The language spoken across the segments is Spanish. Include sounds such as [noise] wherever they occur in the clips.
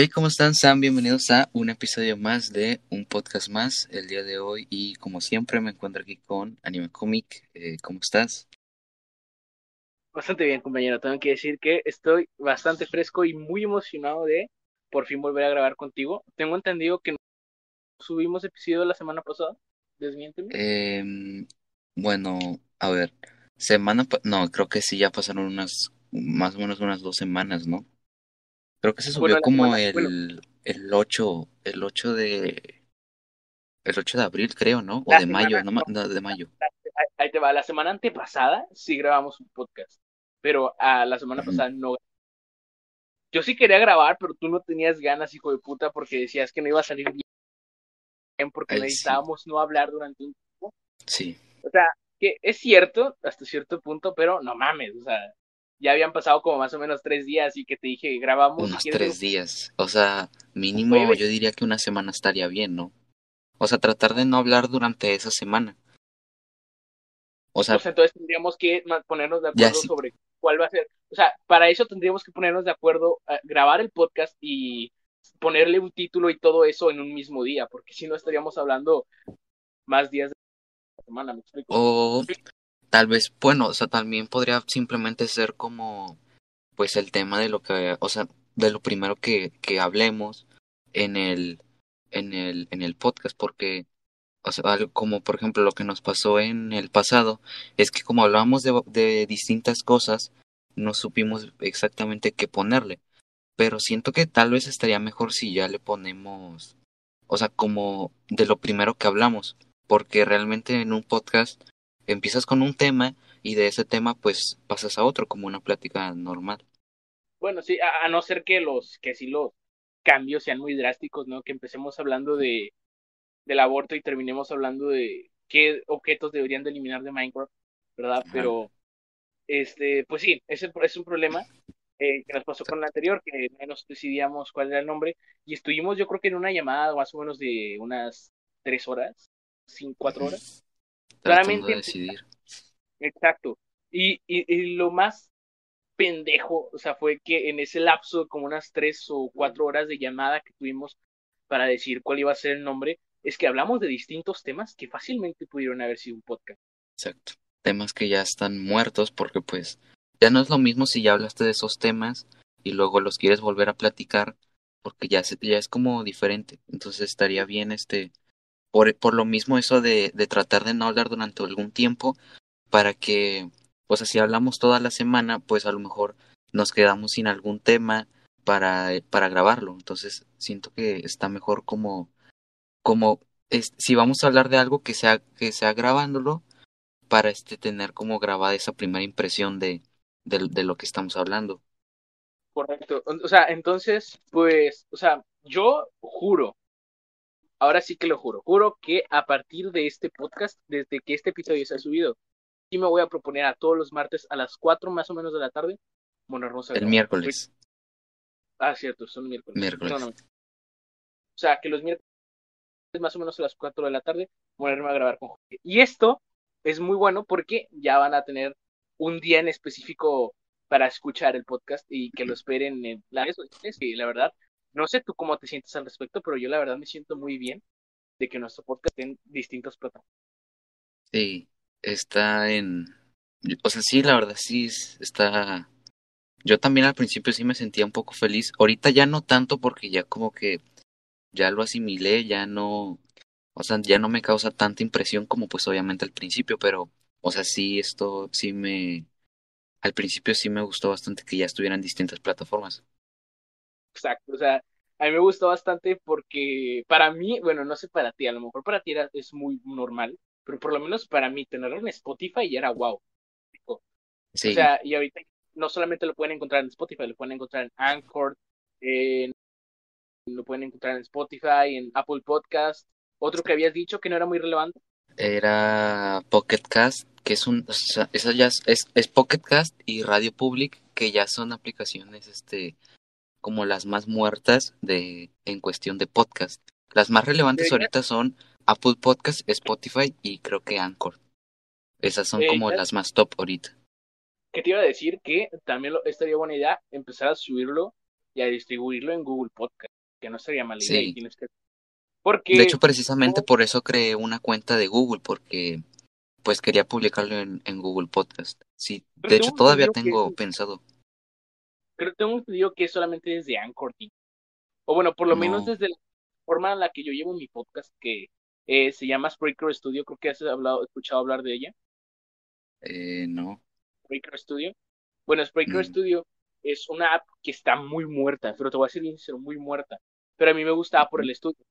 Hey, ¿cómo están? Sean bienvenidos a un episodio más de un podcast más el día de hoy y como siempre me encuentro aquí con Anime Comic. Eh, ¿Cómo estás? Bastante bien, compañero. Tengo que decir que estoy bastante fresco y muy emocionado de por fin volver a grabar contigo. Tengo entendido que subimos episodio la semana pasada. Desmiénteme. Em, bueno, a ver, semana, no, creo que sí ya pasaron unas, más o menos unas dos semanas, ¿no? Creo que se subió Bueno, como semana- el, bueno. el 8, el 8 de, el 8 de abril, creo, ¿no? O La de mayo, no, no, de mayo. Ahí- te va. La semana antepasada sí grabamos un podcast, pero a la semana pasada no. Yo sí quería grabar, pero tú no tenías ganas, hijo de puta, porque decías que no iba a salir bien, porque Ay, sí. necesitábamos no hablar durante un tiempo. Sí, O sea, que es cierto hasta cierto punto, pero no mames, o sea, ya habían pasado como más o menos tres días y que te dije, grabamos. unos tres días. O sea, mínimo Jueves. yo diría que una semana estaría bien, ¿no? O sea, tratar de no hablar durante esa semana. O sea, entonces tendríamos que ponernos de acuerdo sí. sobre cuál va a ser. O sea, para eso tendríamos que ponernos de acuerdo, a grabar el podcast y ponerle un título y todo eso en un mismo día, porque si no estaríamos hablando más días de la semana, ¿me explico? o tal vez, bueno, o sea, también podría simplemente ser como, pues el tema de lo que, o sea, de lo primero que, que hablemos en el, en el, en el podcast, porque, o sea, como por ejemplo lo que nos pasó en el pasado, es que como hablábamos de, de distintas cosas, no supimos exactamente qué ponerle. Pero siento que tal vez estaría mejor si ya le ponemos, o sea, como de lo primero que hablamos, porque realmente en un podcast empiezas con un tema y de ese tema pues pasas a otro como una plática normal. Bueno, sí, a, a no ser que los, que sí los cambios sean muy drásticos, ¿no? Que empecemos hablando de del aborto y terminemos hablando de qué objetos deberían de eliminar de Minecraft, ¿verdad? Ajá. Pero, este, pues sí, ese es un problema eh, que nos pasó con el anterior, que no nos decidíamos cuál era el nombre, y estuvimos yo creo que en una llamada más o menos de unas tres horas, cinco, cuatro horas. Claramente- de decidir. Exacto. Y, y, y lo más pendejo, o sea, fue que en ese lapso, como unas tres o cuatro horas de llamada que tuvimos para decir cuál iba a ser el nombre, es que hablamos de distintos temas que fácilmente pudieron haber sido un podcast. Exacto. Temas que ya están muertos porque pues ya no es lo mismo si ya hablaste de esos temas y luego los quieres volver a platicar porque ya, se, ya es como diferente. Entonces estaría bien este, por, por lo mismo eso de, de tratar de no hablar durante algún tiempo para que, o sea, si hablamos toda la semana, pues a lo mejor nos quedamos sin algún tema para, para grabarlo. Entonces siento que está mejor como, como si vamos a hablar de algo que sea, que sea grabándolo para este tener como grabada esa primera impresión de, de, de lo que estamos hablando. Correcto. O sea, entonces, pues, o sea, yo juro, ahora sí que lo juro, juro que a partir de este podcast, desde que este episodio se ha subido, sí me voy a proponer a todos los martes a las 4 más o menos de la tarde ponernos a El grabar. miércoles. Ah, cierto, son miércoles. Miércoles. O sea, que los miércoles más o menos a las 4 de la tarde ponerme a grabar con Jorge. Y esto es muy bueno porque ya van a tener un día en específico para escuchar el podcast y que lo esperen en la verdad, no sé tú cómo te sientes al respecto, pero yo la verdad me siento muy bien de que nuestro podcast esté en distintas plataformas. Sí, está en... O sea, sí, la verdad sí es- está... Yo también al principio sí me sentía un poco feliz. Ahorita ya no tanto porque ya como que ya lo asimilé, ya no... O sea, ya no me causa tanta impresión como pues obviamente al principio, pero... O sea, sí, esto sí me... Al principio sí me gustó bastante que ya estuviera en distintas plataformas. Exacto, o sea, a mí me gustó bastante porque para mí, bueno, no sé para ti, a lo mejor para ti era, es muy normal, pero por lo menos para mí tenerlo en Spotify ya era wow. Sí, O sea, y ahorita no solamente lo pueden encontrar en Spotify, lo pueden encontrar en Anchor, en- lo pueden encontrar en Spotify, en Apple Podcast. Otro que habías dicho que no era muy relevante. era Pocket Cast, que es un... O sea, esa ya es, es, es Pocket Cast y Radio Public, que ya son aplicaciones, este... como las más muertas de en cuestión de podcast. Las más relevantes ahorita son Apple Podcast, Spotify y creo que Anchor. Esas son como las más top ahorita. Que te iba a decir que también lo- estaría buena idea empezar a subirlo y a distribuirlo en Google Podcast, que no sería mala idea. Sí. Y tienes que... Porque, De hecho, precisamente por eso creé una cuenta de Google, porque pues quería publicarlo en, en Google Podcast. Sí, Pero de hecho todavía que tengo pensado. Pero tengo entendido que es solamente desde Anchor. O bueno, por lo menos No. desde la forma en la que yo llevo mi podcast, que eh, se llama Spreaker Studio, creo que has hablado, escuchado hablar de ella. Eh, no. Spreaker Studio. Bueno, Spreaker Mm. Studio es una app que está muy muerta, pero te voy a bien sincero, muy muerta. Pero a mí me gustaba por el estudio,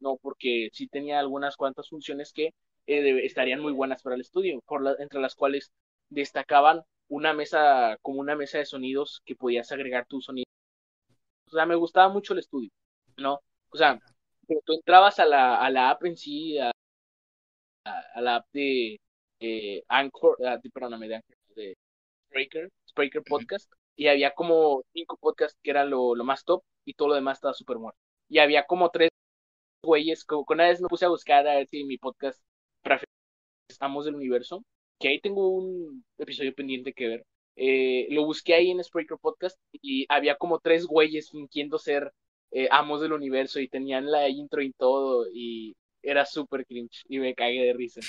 no porque sí tenía algunas cuantas funciones que eh, estarían muy buenas para el estudio, por la- entre las cuales destacaban una mesa, como una mesa de sonidos que podías agregar tu sonido. O sea, me gustaba mucho el estudio, ¿no? O sea, tú entrabas a la, a la app en sí, a, a- a la app de eh, Anchor, ah, de- perdóname, de Anchor, de Spreaker, Spreaker Podcast, y había como cinco podcasts que eran lo, lo más top y todo lo demás estaba súper muerto. Y había como tres güeyes, como con una vez me puse a buscar a ver si mi podcast preferido es Amos del Universo, que ahí tengo un episodio pendiente que ver. Eh, lo busqué ahí en Spreaker Podcast y había como tres güeyes fingiendo ser eh, amos del universo y tenían la intro y todo y era súper cringe y me cagué de risa.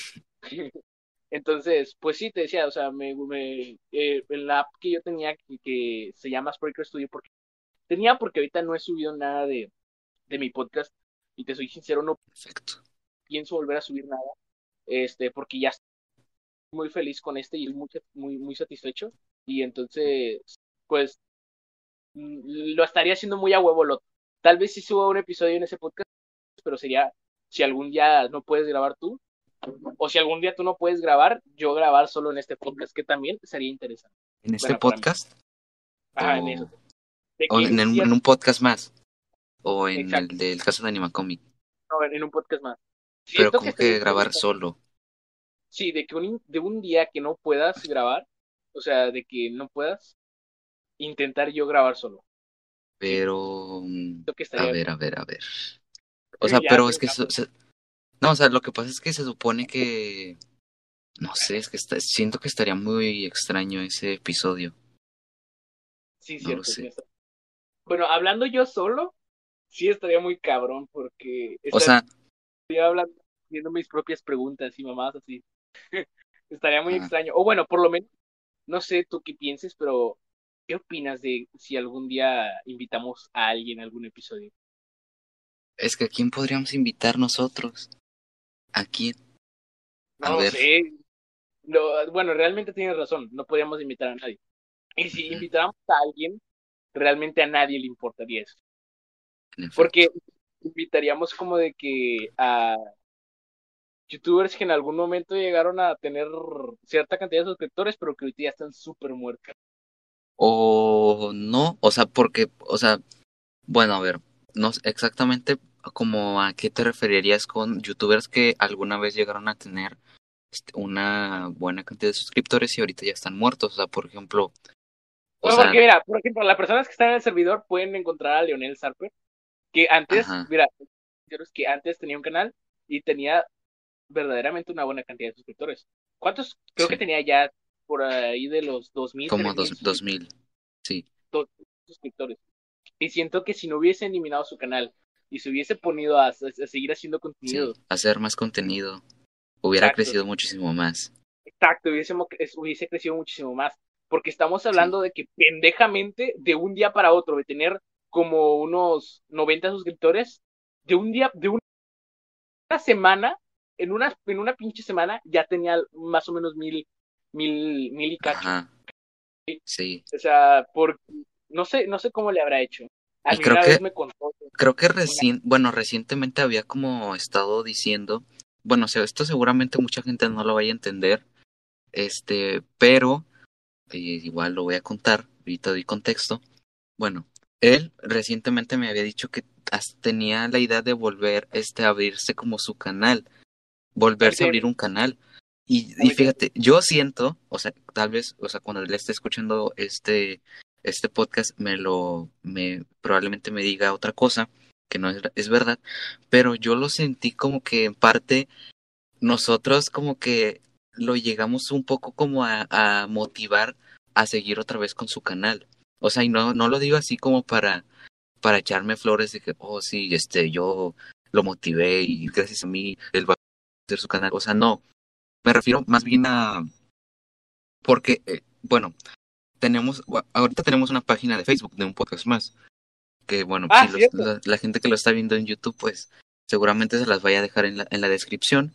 [laughs] Entonces, pues sí, te decía, o sea, me, me, eh, en la app que yo tenía que, que se llama Spreaker Studio, porque tenía porque ahorita no he subido nada de, de mi podcast y te soy sincero, no Perfecto. pienso volver a subir nada, este, porque ya muy feliz con este y muy, muy, muy satisfecho y entonces, pues, mm, lo estaría haciendo muy a huevo lo Tal vez sí suba un episodio en ese podcast, pero sería si algún día no puedes grabar tú, o si algún día tú no puedes grabar, yo grabar solo en este podcast, que también sería interesante. ¿En este Bueno, podcast? Ah, en O- eso. De ¿O que en, un el- día- en un podcast más? ¿O en Exacto. el del caso de Animacomic? no, en un podcast más. Pero Siento como que grabar solo. Sí, de que un, de un día que no puedas grabar, o sea, de que no puedas, intentar yo grabar solo. Pero... que A ver, a ver, a ver. O sea, pero es que... ya. se- se- No, o sea, lo que pasa es que se supone que... No sé, es que está- siento que estaría muy extraño ese episodio. Sí, No cierto. sé. Bueno, hablando yo solo, sí estaría muy cabrón porque O sea, estaría hablando, haciendo mis propias preguntas y mamás así. [laughs] estaría muy extraño. O bueno, por lo menos, no sé tú qué pienses, pero ¿qué opinas de si algún día invitamos a alguien a algún episodio? es que ¿a quién podríamos invitar nosotros? ¿A quién? A No ver. sé. No, bueno, realmente tienes razón, no podríamos invitar a nadie. Y si invitáramos a alguien, realmente a nadie le importaría eso. Porque invitaríamos como de que a youtubers que en algún momento llegaron a tener cierta cantidad de suscriptores, pero que ahorita ya están súper muertos. O no, o sea, porque, o sea, bueno, a ver, no exactamente como a qué te referirías con youtubers que alguna vez llegaron a tener este, una buena cantidad de suscriptores y ahorita ya están muertos. O sea, por ejemplo, o No, sea, porque mira, por ejemplo, las personas que están en el servidor pueden encontrar a Leonel Sarper, que antes, Ajá. mira, es que antes tenía un canal y tenía verdaderamente una buena cantidad de suscriptores. ¿Cuántos? Creo Sí. que tenía ya por ahí de los 2000, como 3000 dos, dos mil, sí, suscriptores. Y siento que si no hubiese eliminado su canal y se hubiese ponido a, a seguir haciendo sí, contenido, hacer más contenido hubiera Exacto. crecido muchísimo más. exacto, hubiese, hubiese crecido muchísimo más. Porque estamos hablando de que pendejamente, de un día para otro, de tener como unos 90 suscriptores, de un día, de una semana, en una, en una pinche semana, ya tenía más o menos mil, mil, mil y cacho. Ajá. Sí, O sea, por, no sé, no sé cómo le habrá hecho. A Y mí creo una que- vez me contó. creo que recién, bueno, recientemente había como estado diciendo, bueno, o sea, esto seguramente mucha gente no lo vaya a entender, este, pero eh, igual lo voy a contar, ahorita doy contexto. Bueno, él recientemente me había dicho que tenía la idea de volver, este, a abrirse como su canal, volverse a abrir un canal. Y, y fíjate, yo siento, o sea, tal vez, o sea, cuando él esté escuchando este, este podcast, me lo, me, probablemente me diga otra cosa, que no es, es verdad, pero yo lo sentí como que en parte nosotros como que lo llegamos un poco como a, a motivar a seguir otra vez con su canal. O sea, y no, no lo digo así como para, para echarme flores de que, oh, sí, este, yo lo motivé y gracias a mí él va hacer su canal. O sea, no. Me refiero más bien a. Porque, eh, bueno, tenemos. Ahorita tenemos una página de Facebook de un podcast más. Que, bueno, Ah, si los- la, la gente que lo está viendo en YouTube, pues seguramente se las vaya a dejar en la, en la descripción.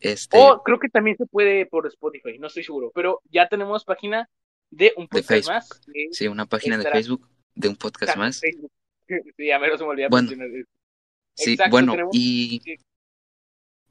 Este, O creo que también se puede por Spotify, no estoy seguro. Pero ya tenemos página de un podcast Facebook. más. sí, una página de Facebook de un podcast más. Facebook. [laughs] Sí, a menos se me olvidó Bueno. mencionar eso. Sí, Exacto, bueno, tenemos- y.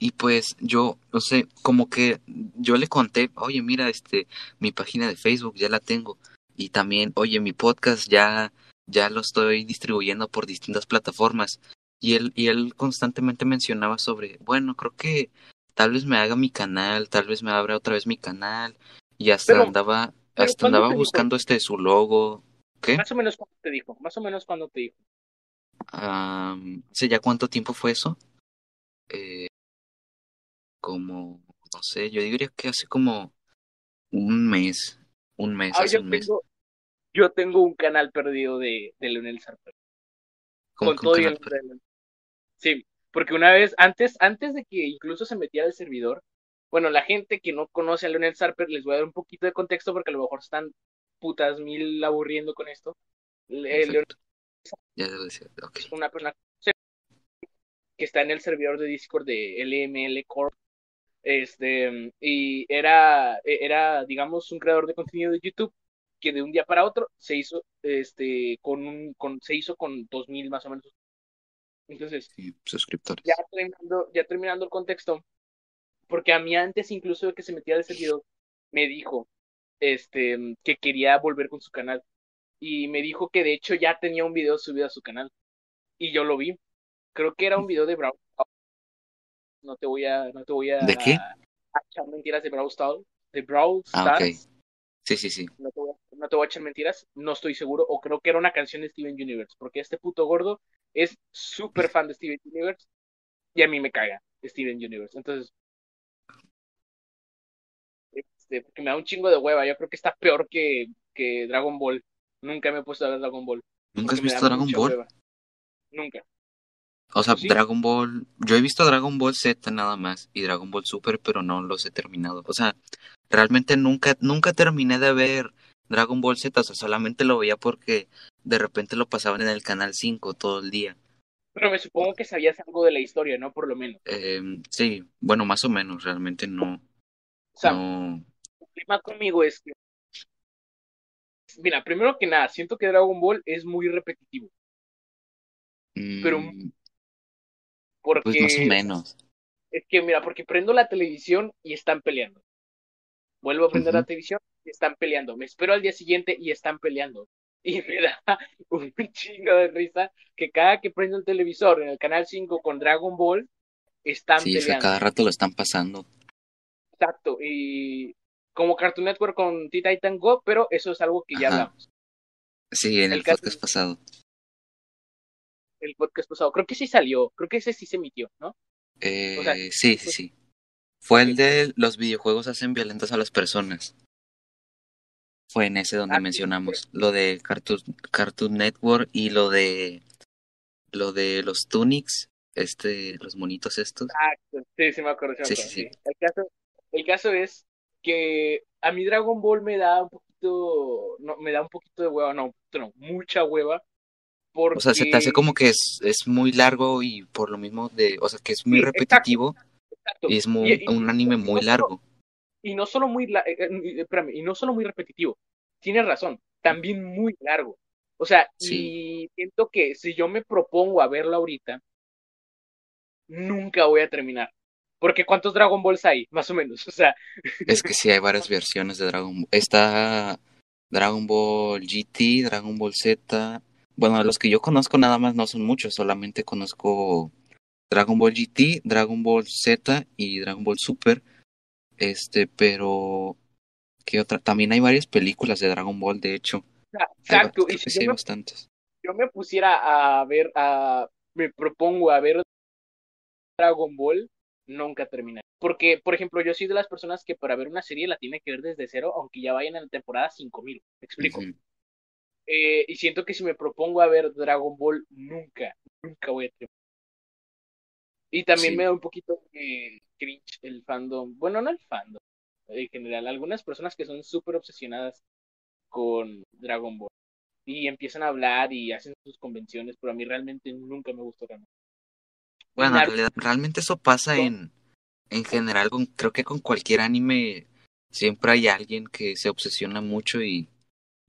y pues yo, no sé, como que yo le conté, oye, mira, este, mi página de Facebook ya la tengo. Y también, oye, mi podcast ya, ya lo estoy distribuyendo por distintas plataformas. Y él, y él constantemente mencionaba sobre, bueno, creo que tal vez me haga mi canal, tal vez me abra otra vez mi canal. Y hasta Pero- andaba, hasta ¿cuándo andaba te dijo? buscando este su logo. ¿Qué? Más o menos cuando te dijo, más o menos cuando te dijo. Am, ¿sé ya cuánto tiempo fue eso? Eh, como, no sé, yo diría que hace como un mes, un mes, Ah, hace yo un mes. tengo, yo tengo un canal perdido de, de Leonel Sarper. Como Con todo y el. Sí, porque una vez, antes, antes de que incluso se metiera el servidor, bueno, la gente que no conoce a Leonel Sarper, les voy a dar un poquito de contexto porque a lo mejor están putas mil aburriendo con esto. Le- Leonel. Ya lo decía, una persona que está en el servidor de Discord de LML Corp. Este, y era, era, digamos, un creador de contenido de YouTube que de un día para otro se hizo, este, con un, con, se hizo con dos mil más o menos. Entonces, suscriptores. ya terminando, ya terminando el contexto, porque a mí antes incluso de que se metiera al servidor, me dijo, este, que quería volver con su canal. Y me dijo que de hecho ya tenía un video subido a su canal. Y yo lo vi. Creo que era un video de Stars. No te voy a, no te voy a, ¿De qué? a echar mentiras de Brawl Stars. De Brawl Ah. Stars. Sí, sí, sí. No, te voy a, no te voy a echar mentiras. No estoy seguro. O creo que era una canción de Steven Universe. Porque este puto gordo es súper fan de Steven Universe. Y a mí me caga Steven Universe. Entonces, este, porque me da un chingo de hueva. Yo creo que está peor que, que Dragon Ball. Nunca me he puesto a ver Dragon Ball. ¿Nunca has visto Dragon Ball? hueva. Nunca. O sea, ¿Sí? Dragon Ball, yo he visto Dragon Ball Z nada más y Dragon Ball Super, pero no los he terminado. O sea, realmente nunca, nunca terminé de ver Dragon Ball Z, o sea, solamente lo veía porque de repente lo pasaban en el canal 5 todo el día. Pero me supongo que sabías algo de la historia, ¿no? Por lo menos. Eh, sí, bueno, más o menos, realmente no, O sea, no, el problema conmigo es que. Mira, primero que nada, siento que Dragon Ball es muy repetitivo. pero- mm, Porque. pues más o menos. Es que, mira, porque prendo la televisión y están peleando. Vuelvo a prender la televisión y están peleando. Me espero al día siguiente y están peleando. [laughs] Y me da [laughs] un chingo de risa que cada que prendo el televisor en el canal 5 con Dragon Ball, están Sí, es que peleando. cada rato lo están pasando. Exacto. Y como Cartoon Network con Teen Titan Go, pero eso es algo que ya Ajá. hablamos. Sí, en el, El podcast pasado. El podcast pasado. Creo que sí salió. Creo que ese sí se emitió, ¿no? Eh, O sea, sí, sí, pues- sí. Fue el de los videojuegos hacen violentas a las personas. Fue en ese donde Ah, sí, mencionamos lo de Cartoon, Cartoon Network y lo de lo de los Tunics, este, los monitos estos. Exacto. Sí, sí me acuerdo. sí me Sí, acuerdo, sí, sí. sí. El, caso, el caso es que a mí Dragon Ball me da un poquito, no, me da un poquito de hueva, no, no, mucha hueva. Porque... O sea, se te hace como que es, es muy largo y por lo mismo de, o sea, que es muy Sí, repetitivo Exacto. y es muy, Y- y- un anime muy no solo- largo. y no solo muy, la- eh, eh, espérame, y no solo muy repetitivo, tienes razón, también muy largo. O sea, Sí. y siento que si yo me propongo a verlo ahorita, nunca voy a terminar. Porque ¿cuántos Dragon Balls hay? Más o menos. [laughs] O sea, Es que sí hay varias versiones de Dragon Ball. Está Dragon Ball GT, Dragon Ball Z. Bueno, los que yo conozco nada más no son muchos, solamente conozco Dragon Ball GT, Dragon Ball Z y Dragon Ball Super. Este, pero ¿qué otra? También hay varias películas de Dragon Ball, de hecho. Exacto. Y si hay yo me, bastantes. yo me pusiera a ver, a, me propongo a ver Dragon Ball, nunca terminaría. Porque, por ejemplo, yo soy de las personas que para ver una serie la tiene que ver desde cero, aunque ya vayan en la temporada 5000. ¿Me explico? Eh, y siento que si me propongo a ver Dragon Ball, nunca, nunca voy a terminar. Y también Sí. me da un poquito de cringe el fandom. Bueno, no el fandom, en general. Algunas personas que son súper obsesionadas con Dragon Ball. Y empiezan a hablar y hacen sus convenciones, pero a mí realmente nunca me gustó Dragon Ball. Bueno, en Naruto. realidad, realmente eso pasa en, en general, con, creo que con cualquier anime siempre hay alguien que se obsesiona mucho y,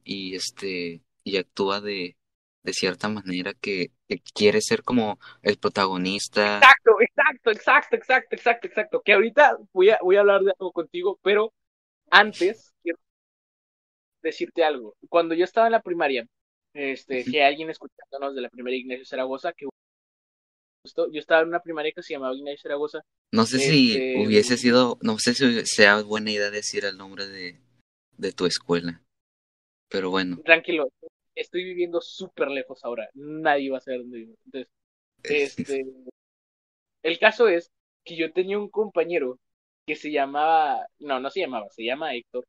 y este y actúa de, de cierta manera que, que quiere ser como el protagonista. Exacto, exacto, exacto, exacto, exacto, exacto. Que ahorita voy a, voy a hablar de algo contigo, pero antes quiero decirte algo. Cuando yo estaba en la primaria, este, que alguien escuchándonos de la primaria Ignacio Zaragoza, que yo estaba en una primaria que se llamaba Ignacio Zaragoza. No sé si Este- hubiese sido, no sé si sea buena idea decir el nombre de, de tu escuela. Pero bueno, Tranquilo, estoy viviendo súper lejos ahora. Nadie va a saber dónde vivo. Entonces, este, [laughs] el caso es que yo tenía un compañero que se llamaba, no, no se llamaba, se llama Héctor.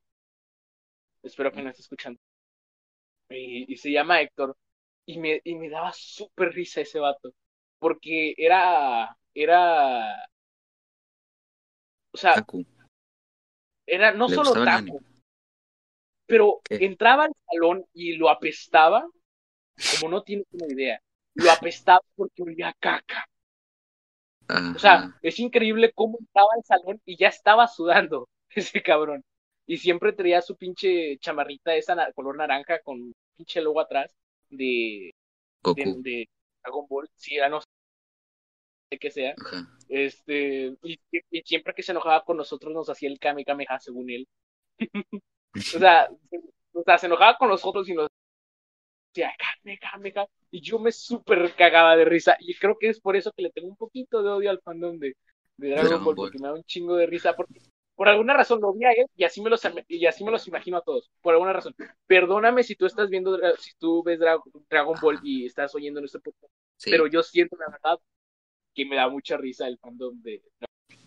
Espero que no esté escuchando. Y, y se llama Héctor. Y me, y me daba súper risa ese vato. Porque era, era, o sea, Taku, era no ¿le solo taco? Pero entraba al salón y lo apestaba, como no tienes una idea. Lo apestaba porque olía a caca. O sea, es increíble cómo entraba al salón y ya estaba sudando [laughs] ese cabrón. Y siempre traía su pinche chamarrita esa na- color naranja con pinche logo atrás de, de, de Dragon Ball. Sí, ya no sé qué sea. Ajá. Este, y, y siempre que se enojaba con nosotros nos hacía el Kame Kameha según él. [laughs] O sea, se, o sea, se enojaba con nosotros y nos decía Kame Kameha. Y yo me súper cagaba de risa. Y creo que es por eso que le tengo un poquito de odio al fandom de, de Dragon, Dragon Ball, Ball. porque me da un chingo de risa. Porque por alguna razón lo vi a él y así me los, y así me los imagino a todos. Por alguna razón. Perdóname si tú estás viendo, si tú ves Dra- Dragon Ball y estás oyendo nuestro podcast. Sí, Pero yo siento, la verdad, que me da mucha risa el fandom de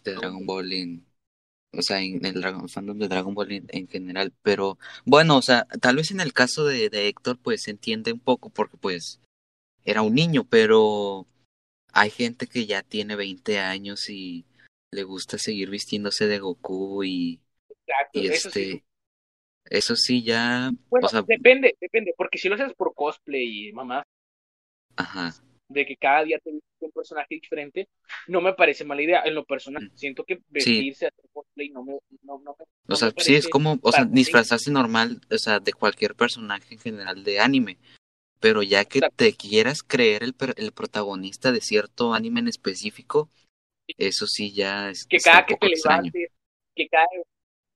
de Dragon Ball en, o sea, en el Dragon, fandom de Dragon Ball en, en general, pero bueno, o sea, tal vez en el caso de, de Héctor, pues se entiende un poco porque pues era un niño, pero hay gente que ya tiene 20 años y le gusta seguir vistiéndose de Goku y, Exacto, y eso sí. este, eso sí ya, Bueno, o sea, depende, depende, porque si lo haces por cosplay y mamá, ajá, de que cada día te vistes un personaje diferente, no me parece mala idea. En lo personal, Mm. siento que vestirse hacer cosplay no me, no, no me- o no sea, sí es como, o sea, disfrazarse normal, o sea, de cualquier personaje en general de anime. Pero ya que Exacto. te quieras creer el, per- el protagonista de cierto anime en específico, eso sí ya es, que cada que te extraño. levantes, que cada...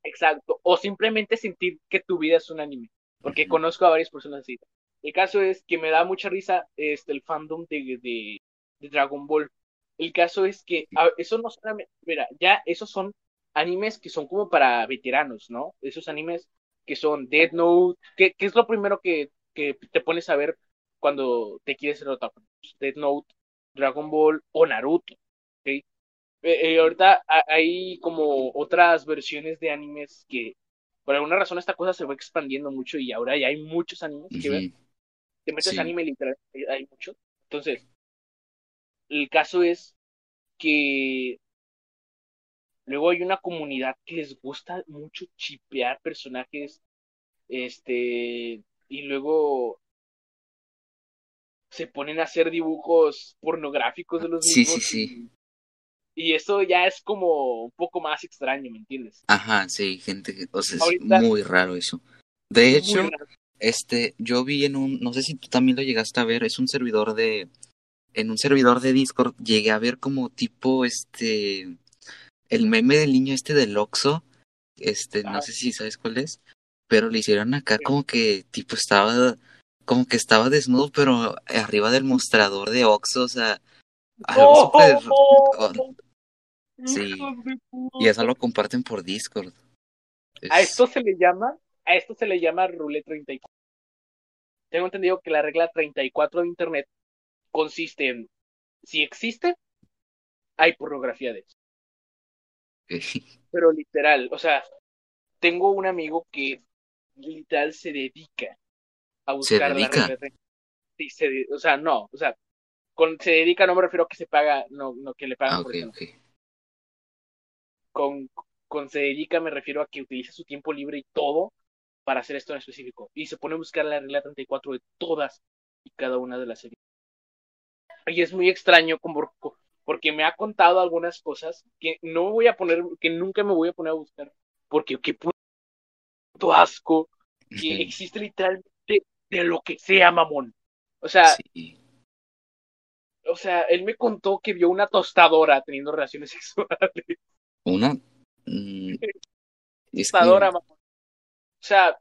Exacto, o simplemente sentir que tu vida es un anime, porque conozco a varias personas así. El caso es que me da mucha risa este, el fandom de, de, de Dragon Ball. El caso es que a- eso no solamente, mira, ya esos son animes que son como para veteranos, ¿no? Esos animes que son Death Note, ¿qué, qué es lo primero que, que te pones a ver cuando te quieres ser otaku? Death Note, Dragon Ball o Naruto, ¿ok? Eh, eh, ahorita ha- hay como otras versiones de animes que por alguna razón esta cosa se va expandiendo mucho y ahora ya hay muchos animes que ver. Te metes Sí. anime literal, hay- muchos. Entonces, el caso es que luego hay una comunidad que les gusta mucho chipear personajes, este, y luego se ponen a hacer dibujos pornográficos de los Sí, mismos. sí, sí. Y, y eso ya es como un poco más extraño, ¿me entiendes? Ajá, sí, gente que, o sea, es Ahorita- muy raro eso. De hecho. Este, yo vi en un, no sé si tú también lo llegaste a ver, es un servidor de, en un servidor de Discord, llegué a ver como tipo, este, el meme del niño este del Oxxo, este, no Ajá. sé si sabes cuál es, pero le hicieron acá Sí. como que, tipo, estaba, como que estaba desnudo, pero arriba del mostrador de Oxxo, o sea, algo ¡Oh! súper, oh, Sí. De puta. y eso lo comparten por Discord. A Es- esto se le llama, a esto se le llama Roulette 34. Tengo entendido que la regla 34 de Internet consiste en, si existe, hay pornografía de eso. [laughs] Pero literal, o sea, tengo un amigo que literal se dedica a buscar ¿Se dedica? la regla 30. Sí, se, de- o sea, no, o sea, con se dedica no me refiero a que se paga, no, no que le pagan Ah, por ok, eso. no. ok. Con, con se dedica me refiero a que utiliza su tiempo libre y todo para hacer esto en específico. Y se pone a buscar la regla 34 de todas y cada una de las series. Y es muy extraño como, porque me ha contado algunas cosas que no voy a poner, que nunca me voy a poner a buscar, porque qué puto asco que existe literalmente de lo que sea, mamón. O sea, Sí. o sea, él me contó que vio una tostadora teniendo relaciones [laughs] sexuales. Una. mm, es que. Tostadora, mamón. O sea,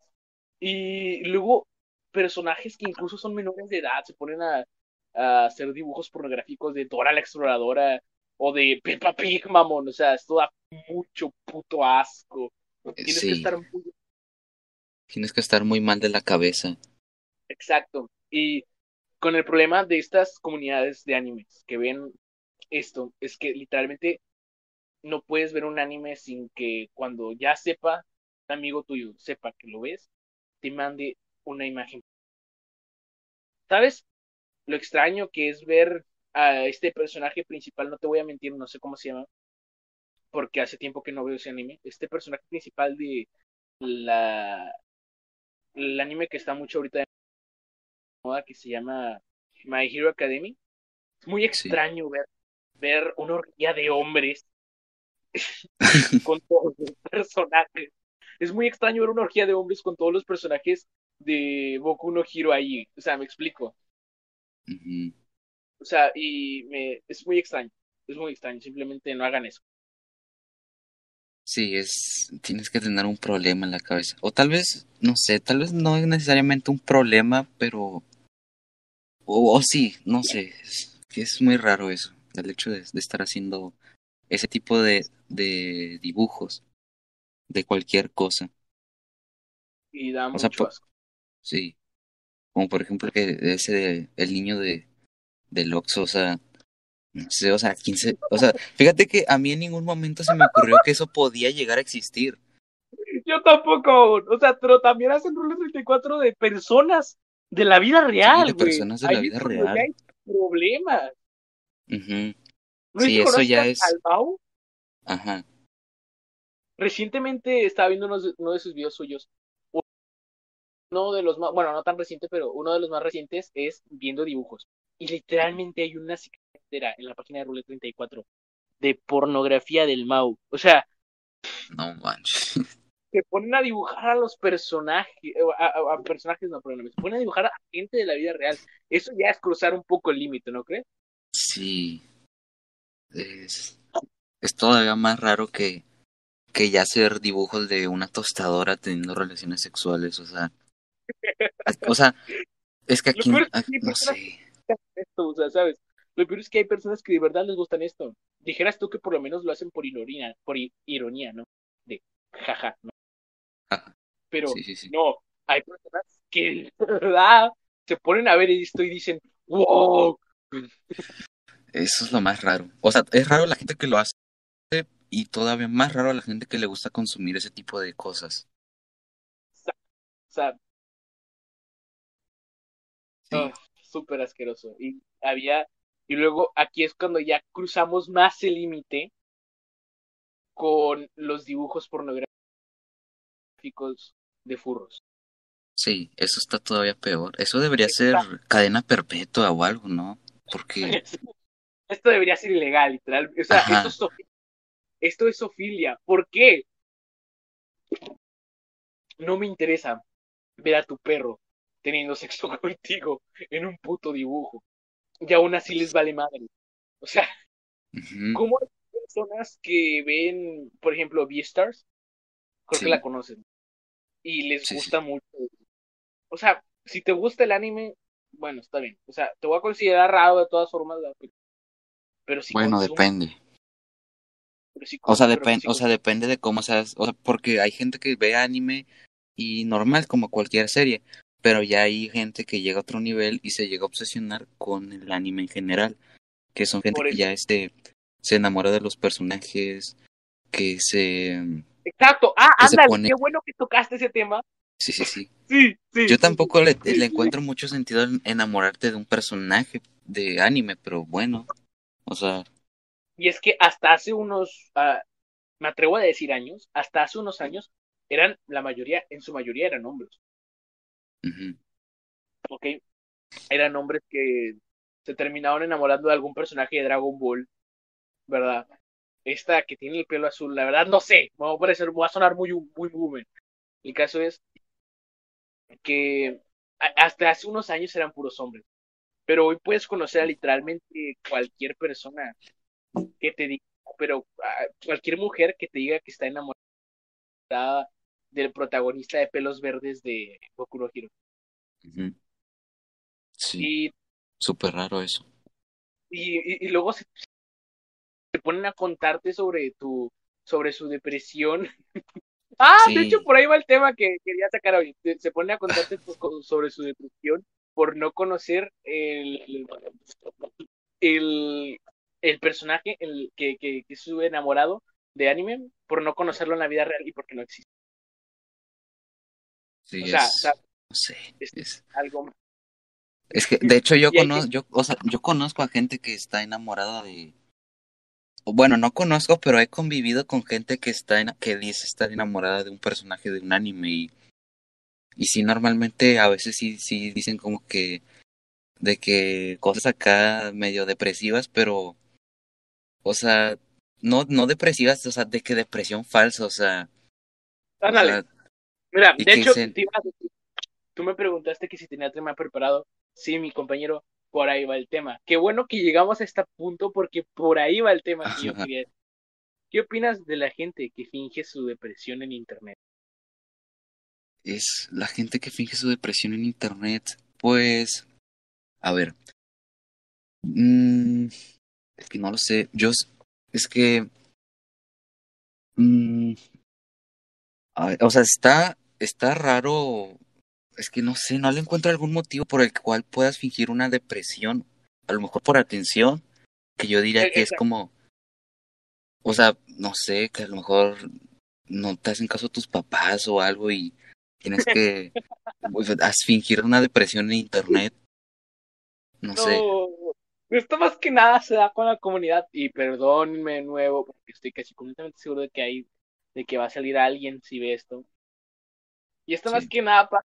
y luego personajes que incluso son menores de edad se ponen a, a hacer dibujos pornográficos de Dora la Exploradora o de Peppa Pig, mamón. O sea, esto da mucho puto asco. Tienes que estar muy Tienes que estar muy mal de la cabeza. Exacto. Y con el problema de estas comunidades de animes que ven esto, es que literalmente no puedes ver un anime sin que cuando ya sepa, amigo tuyo sepa que lo ves, te mande una imagen. ¿Sabes? Lo extraño que es ver a este personaje principal, no te voy a mentir, no sé cómo se llama, porque hace tiempo que no veo ese anime. Este personaje principal de la el anime que está mucho ahorita de moda que se llama My Hero Academy. Es muy extraño ver, ver una orgía de hombres [laughs] [laughs] con todos los personajes. Es muy extraño ver una orgía de hombres con todos los personajes de Boku no Hero ahí. O sea, me explico. O sea, y me, es muy extraño. Es muy extraño. Simplemente no hagan eso. Sí, es. Tienes que tener un problema en la cabeza. O tal vez, no sé, tal vez no es necesariamente un problema, pero. O, o sí, no sé. Es, que es muy raro eso. El hecho de, de estar haciendo ese tipo de, de dibujos de cualquier cosa. Y da O mucho sea, po- asco. Sí. Como por ejemplo que ese de, el niño de del Oxxo, o sea, no sé, o sea, 15, o sea, fíjate que a mí en ningún momento se me ocurrió que eso podía llegar a existir. Yo tampoco. O sea, pero también hacen rules 34 de personas de la vida real, de güey. personas de la vida real. hay problemas. ¿No Sí, eso ya es- al Mau? Ajá. Recientemente estaba viendo unos- uno de sus videos suyos. Uno de los más, bueno, no tan reciente, pero uno de los más recientes es viendo dibujos. Y literalmente hay una cicatriz en la página de Rule 34 de pornografía del Mau. O sea, No manches. [laughs] se ponen a dibujar a los personajes, a, a- a personajes, no, perdóname, se ponen a dibujar a gente de la vida real. Eso ya es cruzar un poco el límite, ¿no crees? Sí. Es, es todavía más raro que, que ya hacer dibujos de una tostadora teniendo relaciones sexuales, o sea. O sea, es que aquí, aquí- no personas sé. esto, o sea, ¿sabes? Lo peor es que hay personas que de verdad les gustan esto. Dijeras tú que por lo menos lo hacen por ironía, por ironía, ¿no? De jaja, ¿no? Ajá, Pero Sí, sí, sí. no, hay personas que de verdad se ponen a ver esto y dicen, wow, Eso es lo más raro. O sea, es raro la gente que lo hace y todavía más raro la gente que le gusta consumir ese tipo de cosas. Sí. ah, súper asqueroso. Y había, y luego aquí es cuando ya cruzamos más el límite con los dibujos pornográficos de furros. Sí, eso está todavía peor. Eso debería ser cadena perpetua o algo, ¿no? Porque, [laughs] Esto debería ser ilegal, literal. O sea, Ajá. Esto es sofilia. ¿Por qué? No me interesa ver a tu perro teniendo sexo [laughs] contigo en un puto dibujo. Y aún así les vale madre. O sea, ujú, ¿cómo hay personas que ven, por ejemplo, Beastars? Creo Sí. que la conocen. Y les Sí, sí. gusta mucho. O sea, si te gusta el anime, bueno, está bien. O sea, te voy a considerar raro de todas formas. Pero si bueno, consumes- depende. Pero O sea, depende, o sea, depende de cómo seas, o sea, porque hay gente que ve anime y normal como cualquier serie, pero ya hay gente que llega a otro nivel y se llega a obsesionar con el anime en general, que son gente que ya este se enamora de los personajes, que se Exacto. Ah, pone- qué bueno que tocaste ese tema. Sí, sí, sí. [laughs] Sí, sí. Yo tampoco le, le encuentro mucho sentido en enamorarte de un personaje de anime, pero bueno, o sea, Y es que hasta hace unos, ah, me atrevo a decir años, hasta hace unos años, eran la mayoría, en su mayoría eran hombres, ujú, ¿ok? Eran hombres que se terminaron enamorando de algún personaje de Dragon Ball, ¿verdad? Esta que tiene el pelo azul, la verdad no sé, me va a parecer, va a sonar muy, muy boomer. El caso es que hasta hace unos años eran puros hombres, pero hoy puedes conocer a literalmente cualquier persona que te diga, pero ah, cualquier mujer que te diga que está enamorada del protagonista de pelos verdes de Boku no Hero. Sí, Y, súper raro eso. y, y- y luego se, se ponen a contarte sobre tu, sobre su depresión. [laughs] ah, de hecho por ahí va el tema que quería sacar hoy. Se- Se ponen a contarte co- sobre su depresión por no conocer el, el, el personaje el que, que, enamorado de anime, por no conocerlo en la vida real y porque no existe. Sí, O sea, es, sea, no sé, es- es, algo es que, de hecho, yo conozco, yo, o sea, yo conozco a gente que está enamorada de, bueno, no conozco, pero he convivido con gente que está, en, que dice estar enamorada de un personaje de un anime y, y sí, normalmente a veces sí, sí dicen como que, de que cosas acá medio depresivas, pero, o sea, no, no depresivas, o sea, de que depresión falsa, o sea, Ándale. Mira, de hecho, dicen- te iba a decir, tú me preguntaste que si tenía tema preparado. Sí, mi compañero, por ahí va el tema. Qué bueno que llegamos a este punto porque por ahí va el tema que yo quería decir. ¿Qué opinas de la gente que finge su depresión en internet? es la gente que finge su depresión en internet, pues, a ver, mm, es que no lo sé, yo, es que, mm, a ver, o sea, está, está raro, es que no sé, no le encuentro algún motivo por el cual puedas fingir una depresión, a lo mejor por atención, que yo diría que es como, o sea, no sé, que a lo mejor no te hacen caso tus papás o algo y tienes que [laughs] pues, fingir una depresión en internet. No sé. Esto más que nada se da con la comunidad y perdónenme de nuevo porque estoy casi completamente seguro de que hay, de que va a salir alguien si ve esto. Y esto más que nada pasa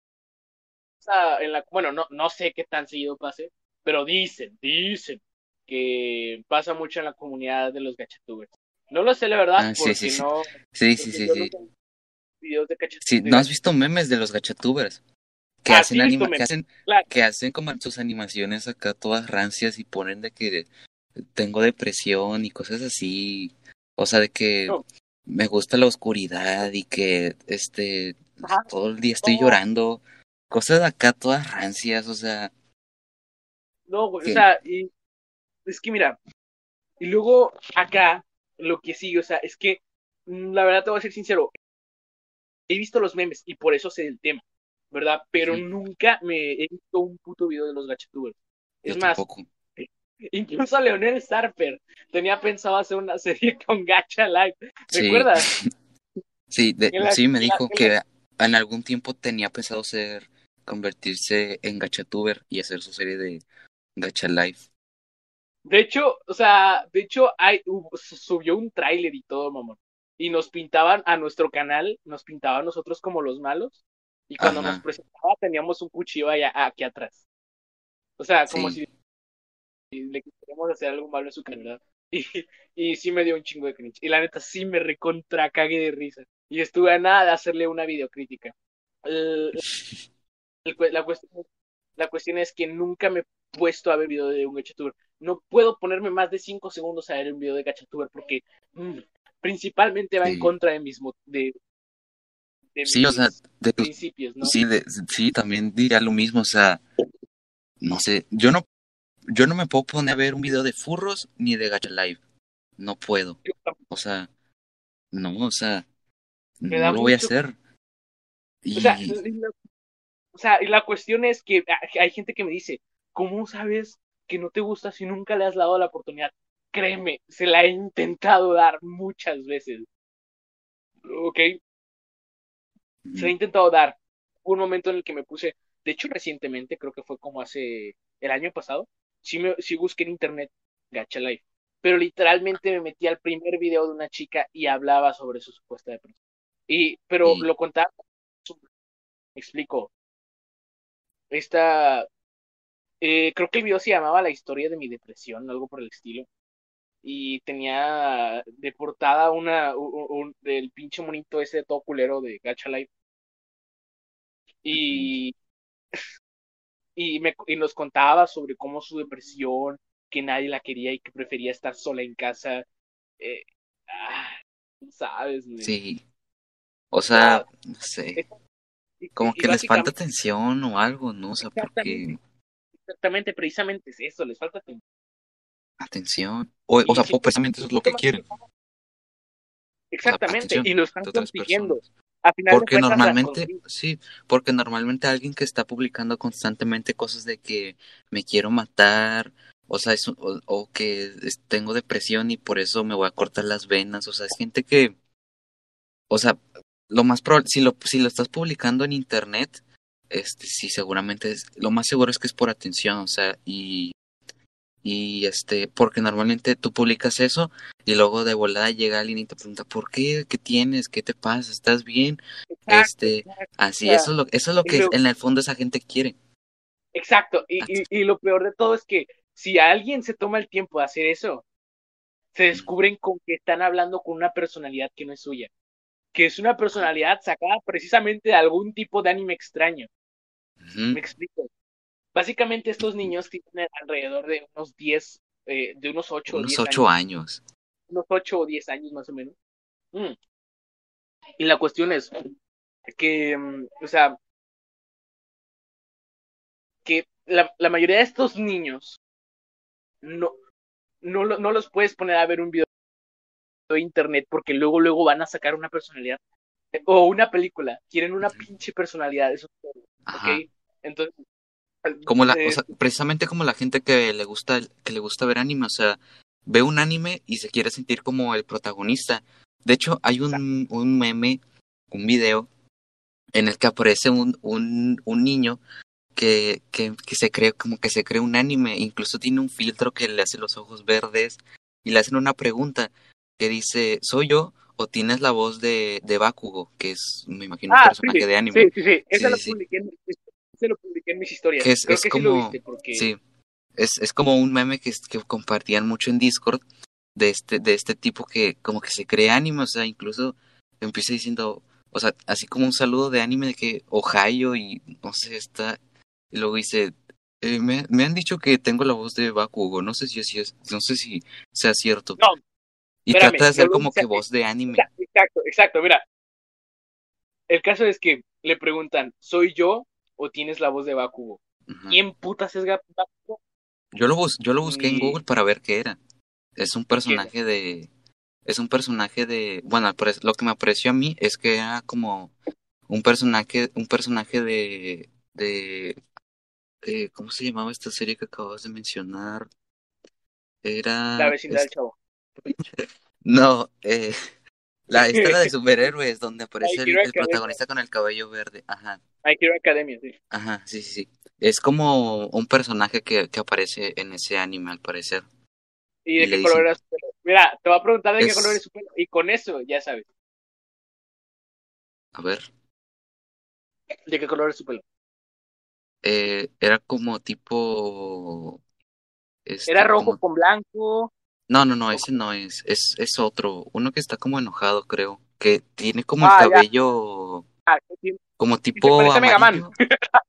en la, bueno, no, no sé qué tan seguido pase, pero dicen, dicen que pasa mucho en la comunidad de los gachatubers. No lo sé la verdad Ah, sí, porque sí, sí. no, Sí, sí, sí, no videos de gachatubers. Sí, ¿no has visto memes de los gachatubers? Que hacen anima, que hacen, claro. que hacen como sus animaciones acá todas rancias y ponen de que tengo depresión y cosas así. O sea, de que No. me gusta la oscuridad y que este Ajá. todo el día estoy No. llorando. Cosas acá todas rancias, o sea, No, güey, o sea, y es que mira, y luego acá lo que sigue, o sea, es que mm, la verdad te voy a ser sincero, he visto los memes y por eso sé del tema, ¿verdad? Pero nunca me he visto un puto video de los gachatubers. yo Es más, tampoco. [laughs] incluso Leonel Starper tenía pensado hacer una serie [laughs] con Gacha Live. ¿Recuerdas? [laughs] Sí, de- En la- sí, me la- dijo que en algún tiempo tenía pensado ser, convertirse en gachatuber y hacer su serie de gacha live. De hecho, o sea, de hecho, hay, subió un tráiler y todo, mamón. Y nos pintaban a nuestro canal, nos pintaban a nosotros como los malos. Y cuando Ajá. nos presentaba teníamos un cuchillo allá, aquí atrás. O sea, como Sí. si le quisiéramos hacer algo malo en su ¿verdad? [laughs] Y, y sí me dio un chingo de cringe. Y la neta sí me recontra cagué de risa. Y estuve a nada de hacerle una videocrítica. El- la, cuestión, la cuestión es que nunca me he puesto a ver video de un gachatuber. No puedo ponerme más de 5 segundos a ver un video de gachatuber porque mm, principalmente va en contra de mis, de, de Sí, o sea, de principios, ¿no? sí, de- sí, también diría lo mismo, o sea, no sé, yo no, yo no me puedo poner a ver un video de furros ni de gacha live, no puedo, o sea, no, o sea, Me no lo voy a hacer. Y, O sea, la, o sea, y la cuestión es que hay gente que me dice, ¿cómo sabes que no te gusta si nunca le has dado la oportunidad? Créeme, se la he intentado dar muchas veces. ¿Ok? Se he intentado dar hubo un momento en el que me puse, de hecho recientemente, creo que fue como hace el año pasado, sí, me, sí busqué en internet Gacha Life, pero literalmente me metí al primer video de una chica y hablaba sobre su supuesta depresión. Y, pero lo contaba, me explico, esta, eh, creo que el video se llamaba La historia de mi depresión, algo por el estilo. Y tenía de portada una, un, un- del pinche monito ese todo culero de Gacha Life. Y, y, me, y nos contaba sobre cómo su depresión, que nadie la quería y que prefería estar sola en casa. Eh, ah, ¿sabes, güey? Sí. O sea, no sé. Como que les falta atención o algo, ¿no? O sea, porque Exactamente. Precisamente es eso, les falta atención. atención. O, sea, precisamente eso es lo que quieren. Exactamente, y lo están consiguiendo. personas. A final de Porque cuentas, normalmente, sí, porque normalmente alguien que está publicando constantemente cosas de que me quiero matar, o sea, es, o, o que tengo depresión y por eso me voy a cortar las venas, o sea, es gente que, o sea, lo más probable, si lo, si lo estás publicando en internet, este, sí, seguramente es, lo más seguro es que es por atención, o sea, y, y este, porque normalmente tú publicas eso y luego de volada llega alguien y te pregunta, ¿por qué? ¿Qué tienes? ¿Qué te pasa? ¿Estás bien? Exacto, este, exacto, Así, eso es lo, eso es lo que en el fondo esa gente quiere. exacto. Y, y, y lo peor de todo es que si alguien se toma el tiempo de hacer eso, se descubren con que están hablando con una personalidad que no es suya. Que es una personalidad sacada precisamente de algún tipo de anime extraño. Me explico. Básicamente estos niños tienen alrededor de unos 10, eh, de unos 8 o Unos 10 ocho años. años. unos 8 o 10 años más o menos. Mm. Y la cuestión es que, mm, o sea, que la, la mayoría de estos niños no, no, lo- no los puedes poner a ver un video de internet porque luego, luego van a sacar una personalidad eh, o una película. Quieren una pinche personalidad, eso es todo, Ajá. ¿ok? Entonces, Como la, eh, o sea, precisamente como la gente que le gusta, que le gusta ver anime, o sea, ve un anime y se quiere sentir como el protagonista. De hecho, hay un, un meme, un video, en el que aparece un, un, un niño que, que, que se cree como que se cree un anime, incluso tiene un filtro que le hace los ojos verdes y le hacen una pregunta que dice, ¿soy yo o tienes la voz de, de Bakugo, que es, me imagino, un ah, personaje sí, de anime? sí, sí, sí, publiqué en, ese lo publiqué en mis historias. Que es, Creo es que sí lo como, viste porque sí, es, es como un meme que, que compartían mucho en Discord de este, de este tipo que como que se cree anime, o sea, incluso empieza diciendo, o sea, así como un saludo de anime de que Ohio y no sé, está, y luego dice, eh, me, me han dicho que tengo la voz de Bakugo, no sé si así es, no sé si sea cierto. No, y espérame, trata de hacer como que voz de anime. Exacto, exacto, mira. El caso es que le preguntan, ¿soy yo o tienes la voz de Bakugo? Ujú. ¿Quién putas es Bakugo? Yo lo, bus yo lo busqué en Google para ver qué era. Es un personaje de... Es un personaje de... Bueno, lo que me pareció a mí es que era como un personaje, un personaje de... de eh, ¿Cómo se llamaba esta serie que acabas de mencionar? Era... La vecindad es- del chavo. [laughs] No, eh, la, era de superhéroes, donde aparece el, protagonista con el cabello verde. Ajá, My Hero Academia, sí. ajá, sí, sí, sí. Es como un personaje que, que aparece en ese anime, al parecer. ¿Y de Y qué color era su pelo? Mira, te va a preguntar de qué color es su pelo. Y con eso, ya sabes. A ver. ¿De qué color es su pelo? eh, era como tipo este, ¿Era rojo como- con blanco? No no no ese no es es es otro uno que está como enojado creo que tiene como Ah, el ya. cabello Ah, que sí, como tipo parece a Mega Man. amarillo [laughs]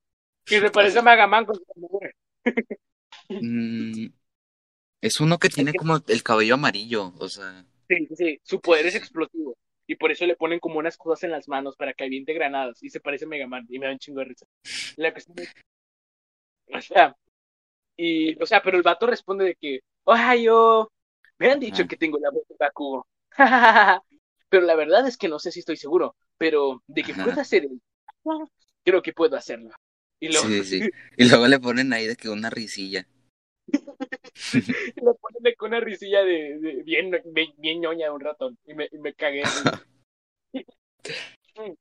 que se parece a Mega Man con Mm, es uno que tiene que- como el cabello amarillo o sea Sí, sí, sí. Su poder es explosivo. Y por eso le ponen como unas cosas en las manos para que aviente granadas. Y se parece a Mega Man. Y me da un chingo de risa. La cuestión es- O sea. Y, o sea, pero el vato responde de que, Ohio, me han dicho Ah. que tengo la voz de Bakugo. [laughs] pero la verdad es que no sé si estoy seguro. Pero de que Ajá. pueda hacer. Creo que puedo hacerlo. Y luego sí sí [laughs] y luego le ponen ahí de que una risilla le ponen de que una risilla de, de- bien, bien, bien ñoña de un ratón. Y me, y me cagué. [laughs]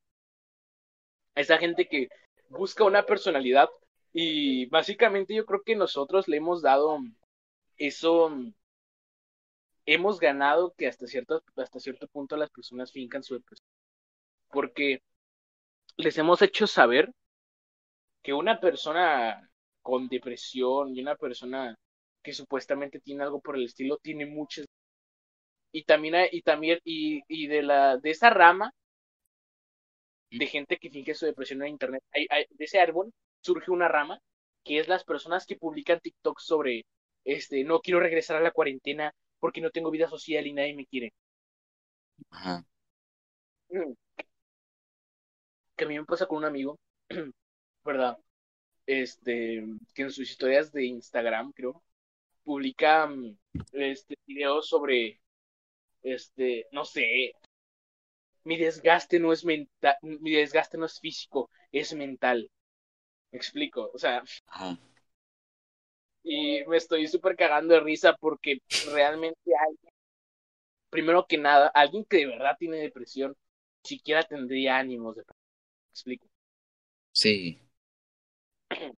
Esa gente que busca una personalidad y básicamente yo creo que nosotros le hemos dado eso, hemos ganado que hasta cierto, hasta cierto punto las personas fincan su depresión. Porque les hemos hecho saber que una persona con depresión y una persona que supuestamente tiene algo por el estilo tiene muchas y también y también y, y de la de esa rama de gente que finge su depresión en internet de ese árbol surge una rama que es las personas que publican TikTok sobre este no quiero regresar a la cuarentena porque no tengo vida social y nadie me quiere Ajá. Mm. que a mí me pasa con un amigo [clears throat] verdad este que en sus historias de Instagram creo publica mm, este videos sobre este no sé mi desgaste no es mental, mi desgaste no es físico, es mental. Me explico, o sea. Y me estoy súper cagando de risa porque realmente alguien, primero que nada, alguien que de verdad tiene depresión, siquiera tendría ánimos de. ¿Me explico? Sí. [clears throat]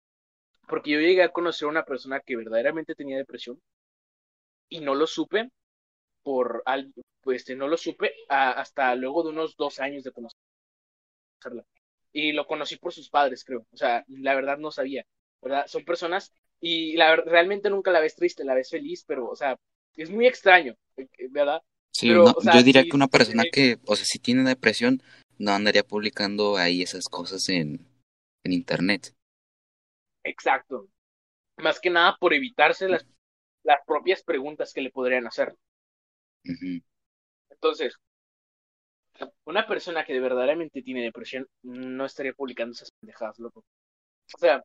Porque yo llegué a conocer a una persona que verdaderamente tenía depresión y no lo supe por pues no lo supe hasta luego de unos dos años de conocerla. Y lo conocí por sus padres, creo. O sea, la verdad no sabía, ¿verdad? Son personas y la, realmente nunca la ves triste, la ves feliz, pero, o sea, es muy extraño, eh, eh, ¿verdad? Yo diría que una persona que, o sea, si tiene depresión, no andaría publicando ahí esas cosas en, en internet. Exacto. Más que nada por evitarse las, las propias preguntas que le podrían hacer. Entonces, una persona que de verdaderamente tiene depresión no estaría publicando esas pendejadas, loco. O sea,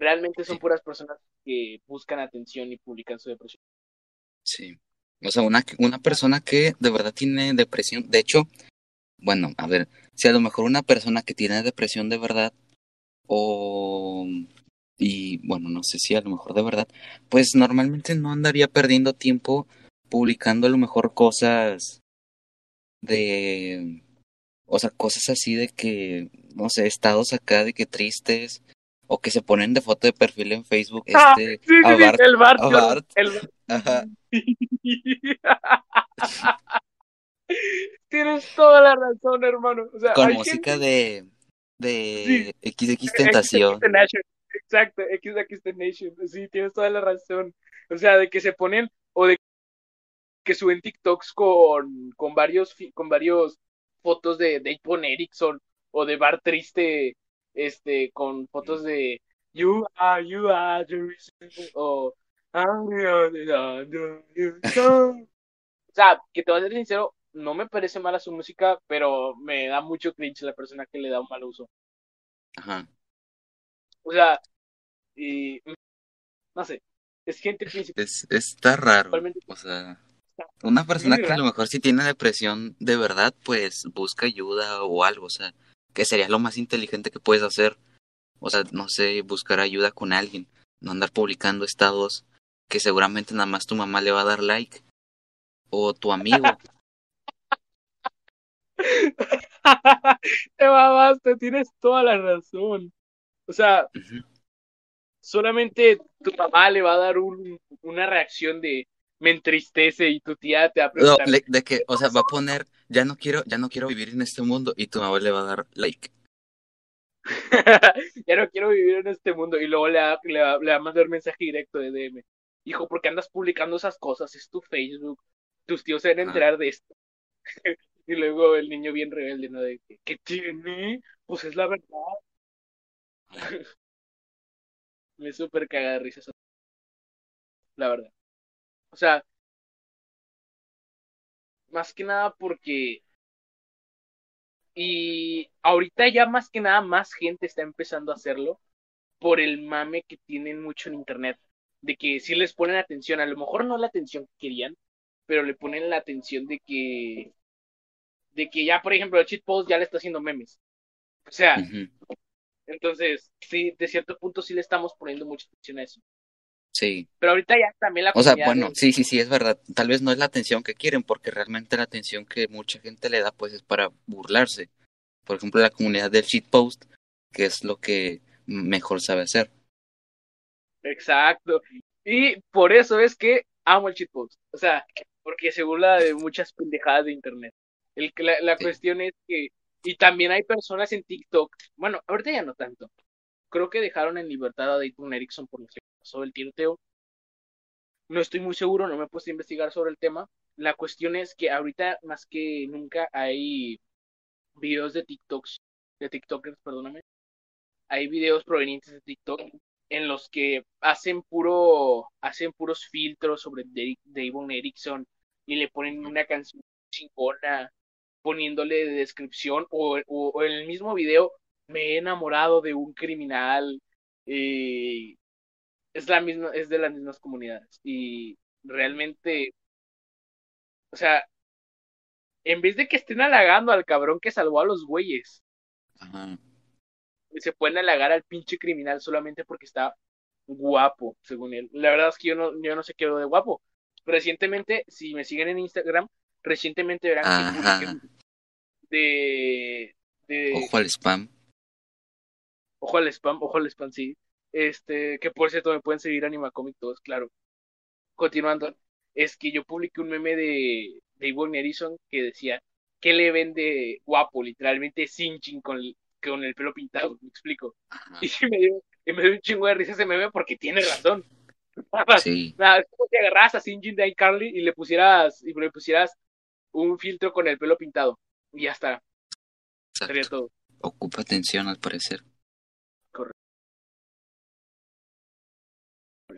realmente son puras personas que buscan atención y publican su depresión. Sí. O sea, una, una persona que de verdad tiene depresión, de hecho, bueno, a ver, si a lo mejor una persona que tiene depresión de verdad, o, y bueno, no sé si a lo mejor de verdad, pues normalmente no andaría perdiendo tiempo publicando a lo mejor cosas de, o sea, cosas así de que, no sé, estados acá de que tristes, o que se ponen de foto de perfil en Facebook, ah, este, a Bart, el Bart, Ajá. [laughs] Tienes toda la razón, hermano. O sea, Con música de, de XX Tentación. Exacto, XX Nation. Sí, tienes toda la razón. O sea, de que se ponen, o de que suben TikToks con, con varios con varios fotos de Dave Erickson o de Bar Triste este con fotos de You are you are the reason o [laughs] o sea, que te voy a ser sincero, no me parece mala su música, pero me da mucho cringe la persona que le da un mal uso. Ajá. O sea, y no sé, es gente principal. Es, está raro. O sea, una persona que a lo mejor si tiene depresión de verdad, pues busca ayuda o algo, o sea, que sería lo más inteligente que puedes hacer. O sea, no sé, buscar ayuda con alguien, no andar publicando estados que seguramente nada más tu mamá le va a dar like o tu amigo. [laughs] Te mamaste, tienes toda la razón. O sea, solamente tu mamá le va a dar un, una reacción de me entristece y tu tía te va a preguntar. No, de que, o sea, va a poner, ya no quiero, ya no quiero vivir en este mundo y tu mamá le va a dar like. [laughs] ya no quiero vivir en este mundo y luego le va, le, va, a mandar mensaje directo de DM. Hijo, ¿por qué andas publicando esas cosas? Es tu Facebook. Tus tíos se van a enterar de esto. [laughs] y luego el niño bien rebelde, ¿no? De ¿qué tiene? Pues es la verdad. [laughs] Me súper caga de risa eso. La verdad. O sea, más que nada porque... Y ahorita ya más que nada más gente está empezando a hacerlo por el mame que tienen mucho en internet. De que si les ponen atención, a lo mejor no la atención que querían, pero le ponen la atención de que de que ya, por ejemplo, el post ya le está haciendo memes. O sea, entonces, sí, de cierto punto sí le estamos poniendo mucha atención a eso. Sí. Pero ahorita ya también la O sea, bueno, sí, sí, sí, es verdad. Tal vez no es la atención que quieren, porque realmente la atención que mucha gente le da, pues es para burlarse. Por ejemplo, la comunidad del shitpost, qué es lo que mejor sabe hacer. Exacto. Y por eso es que amo el shitpost. O sea, porque se burla de muchas pendejadas de internet. El, la, la cuestión es que, y también hay personas en TikTok, bueno, ahorita ya no tanto. Creo que dejaron en libertad a Dayton Erickson por lo que pasó el tiroteo. No estoy muy seguro, no me he puesto a investigar sobre el tema. La cuestión es que ahorita más que nunca hay videos de TikToks, de TikTokers, perdóname. Hay videos provenientes de TikTok en los que hacen puro, hacen puros filtros sobre Davon Erickson y le ponen una canción chingona, poniéndole de descripción, o, o, en el mismo video me he enamorado de un criminal. Eh, es la misma, es de las mismas comunidades. Y realmente, o sea, en vez de que estén halagando al cabrón que salvó a los güeyes, se pueden halagar al pinche criminal solamente porque está guapo, según él. La verdad es que yo no, yo no sé qué de guapo. Recientemente, si me siguen en Instagram, recientemente verán que de, de... Ojo al spam. Ojo al spam, ojo al spam, sí. Este, que por cierto me pueden seguir Anima Comic todos, claro. Continuando, es que yo publiqué un meme de, de Ivonne Edison que decía, ¿qué le vende guapo? Literalmente Sinchin con, con el pelo pintado, me explico. [laughs] Y me dio, me dio un chingo de risa ese meme porque tiene razón. [laughs] Sí. Nada, es como si agarras a Sinjin de iCarly y le pusieras, y le pusieras un filtro con el pelo pintado. Y ya está. Sería todo. Ocupa atención al parecer.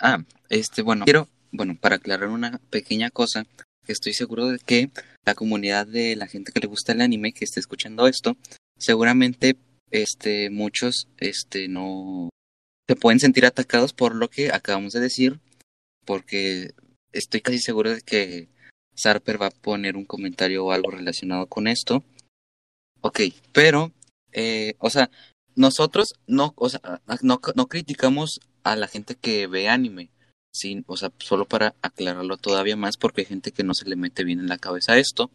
Ah, este, bueno, quiero, bueno, para aclarar una pequeña cosa, estoy seguro de que la comunidad de la gente que le gusta el anime, que esté escuchando esto, seguramente, este, muchos, este, no, se pueden sentir atacados por lo que acabamos de decir, porque estoy casi seguro de que Sarper va a poner un comentario o algo relacionado con esto. Ok, pero, eh, o sea, nosotros no, o sea, no, no criticamos a la gente que ve anime. Sí, o sea, solo para aclararlo todavía más, porque hay gente que no se le mete bien en la cabeza esto.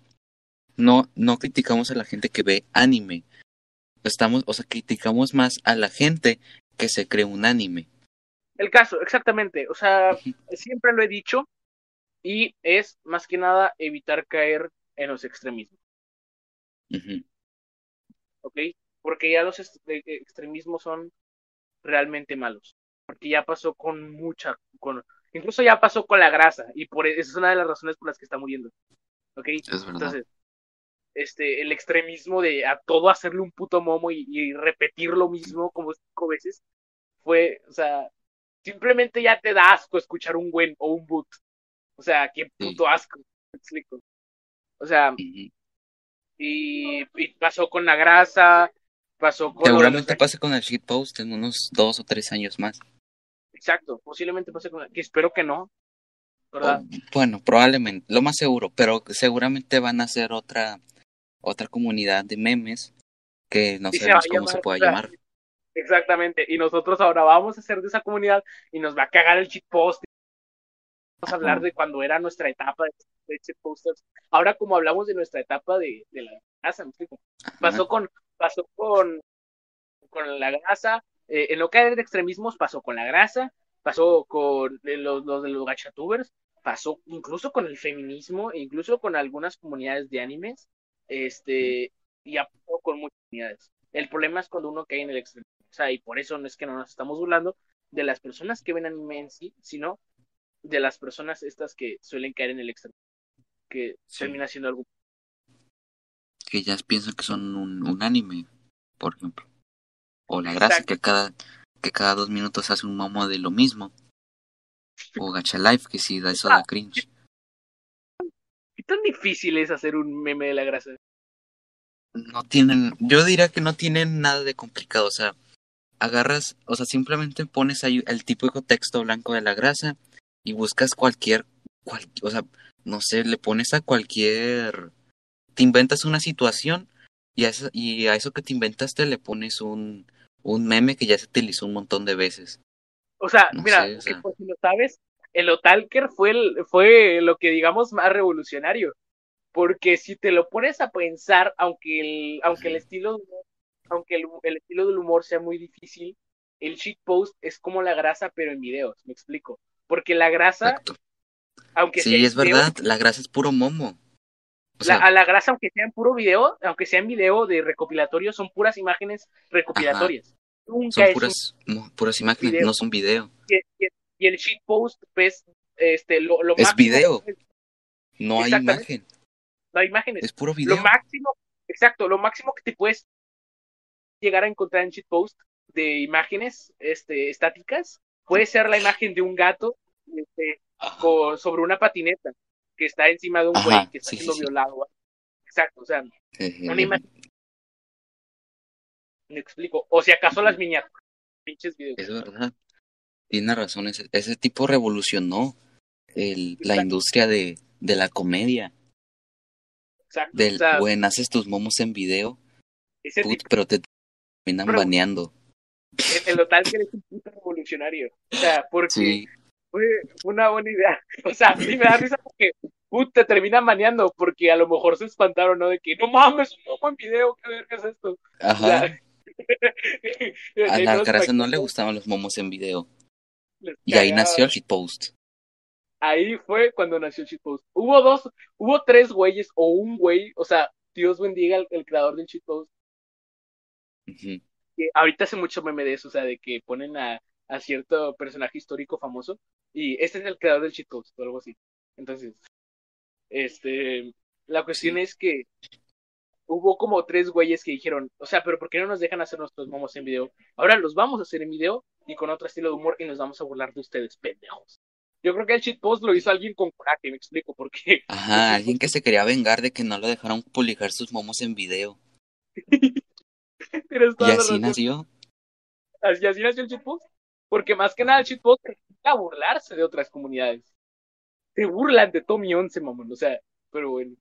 No, no criticamos a la gente que ve anime. Estamos, o sea, criticamos más a la gente que se cree un anime. El caso, exactamente. O sea, siempre lo he dicho y es más que nada evitar caer en los extremismos. ¿Ok? Porque ya los extremismos son realmente malos. Porque ya pasó con mucha, con, incluso ya pasó con la grasa y por e, esa es una de las razones por las que está muriendo. ¿Ok? Entonces, este, el extremismo de a todo hacerle un puto momo y, repetir lo mismo como cinco veces, fue, o sea, simplemente ya te da asco escuchar un buen o un boot. O sea, qué puto asco, me explico. O sea, y, pasó con la grasa, pasó con... Seguramente pase con el shitpost en unos dos o tres años más. Exacto, posiblemente pase con... Que espero que no, ¿verdad? bueno, probablemente, lo más seguro, pero seguramente van a hacer otra otra comunidad de memes que no sabemos cómo se puede llamar. Exactamente, y nosotros ahora vamos a hacer de esa comunidad y nos va a cagar el shitpost. Vamos a hablar de cuando era nuestra etapa de, de posters. Ahora como hablamos de nuestra etapa de, de la grasa, pasó con pasó con con la grasa, eh, en lo que hay de extremismos pasó con la grasa, pasó con los, los de los gachatubers, pasó incluso con el feminismo, incluso con algunas comunidades de animes, este, y a con muchas unidades. El problema es cuando uno cae en el extremo. O sea, y por eso no es que no nos estamos burlando de las personas que ven anime en sí, sino de las personas estas que suelen caer en el extremo, que termina siendo algo. Que ya piensan que son un, anime, por ejemplo. O la gracia que cada, que cada dos minutos hace un momo de lo mismo. O Gacha Life, que sí da eso da cringe tan difícil es hacer un meme de la grasa? No tienen, yo diría que no tienen nada de complicado, o sea, agarras, o sea, simplemente pones ahí el típico texto blanco de la grasa y buscas cualquier, o sea, no sé, le pones a cualquier, te inventas una situación y a eso, y a eso que te inventaste le pones un, un meme que ya se utilizó un montón de veces. O sea, mira, por si lo sabes, el Otalker fue, el, fue lo que digamos más revolucionario. Porque si te lo pones a pensar, aunque el, aunque el estilo aunque el, el estilo del humor sea muy difícil, el shitpost es como la grasa, pero en videos, me explico. Porque la grasa, Exacto. aunque Sí, sea es video, verdad, la grasa es puro momo. O la- a la grasa, aunque sea en puro video, aunque sea en video de recopilatorio, son puras imágenes recopilatorias. Nunca son un puras, puras imágenes, video. no son video. y, y- y el shitpost, pues, este, lo, lo Es máximo- video. No hay imagen, No hay imágenes. es puro video. Lo máximo, exacto, lo máximo que te puedes llegar a encontrar en shitpost de imágenes este, estáticas puede ser la imagen de un gato este, Ajá. co- sobre una patineta que está encima de un Ajá, güey que está sí, sí, siendo sí. violado. Exacto, o sea, Eh, una imagen. Me explico. O si acaso las miniaturas, pinches videos. Es verdad. Tiene razón, ese, ese tipo revolucionó el, la industria de, de la comedia. Exacto. Del, o sea, güey, haces tus momos en video, ese put, tipo, pero te terminan Pero- baneando. en, en lo tal que eres un puto revolucionario. O sea, porque Sí, fue una buena idea. [laughs] O sea, sí me da risa porque put, te terminan maneando porque a lo mejor se espantaron, ¿no? De que no mames, un momo en video, ¿qué verga es esto? ajá. O sea, [laughs] A grasa no le gustaban los momos en video. Y ahí nació el shitpost. Ahí fue cuando nació el shitpost. Hubo dos, hubo tres güeyes o un güey, o sea, Dios bendiga al el creador del shitpost. Ujú. Que ahorita hace mucho meme de eso, o sea, de que ponen a, a cierto personaje histórico famoso y este es el creador del shitpost o algo así. Entonces, este, la cuestión es que hubo como tres güeyes que dijeron, o sea, pero ¿por qué no nos dejan hacer nuestros momos en video? Ahora los vamos a hacer en video y con otro estilo de humor y nos vamos a burlar de ustedes, pendejos. Yo creo que el shitpost lo hizo alguien con coraje, me explico, porque [laughs] Ajá, alguien que se quería vengar de que no lo dejaron publicar sus momos en video. [laughs] Y así nació. Así, así nació el shitpost. Porque más que nada el shitpost a burlarse de otras comunidades. Se burlan de Tommy 11, mamón. O sea, pero bueno.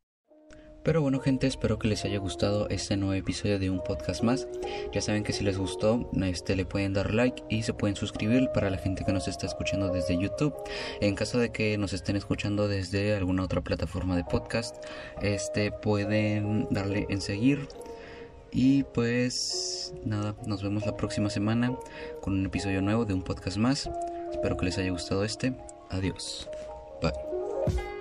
Pero bueno gente, espero que les haya gustado este nuevo episodio de un podcast más. Ya saben que si les gustó, este le pueden dar like y se pueden suscribir para la gente que nos está escuchando desde YouTube. En caso de que nos estén escuchando desde alguna otra plataforma de podcast, este pueden darle en seguir. Y pues nada, nos vemos la próxima semana con un episodio nuevo de un podcast más. Espero que les haya gustado este. Adiós. Bye.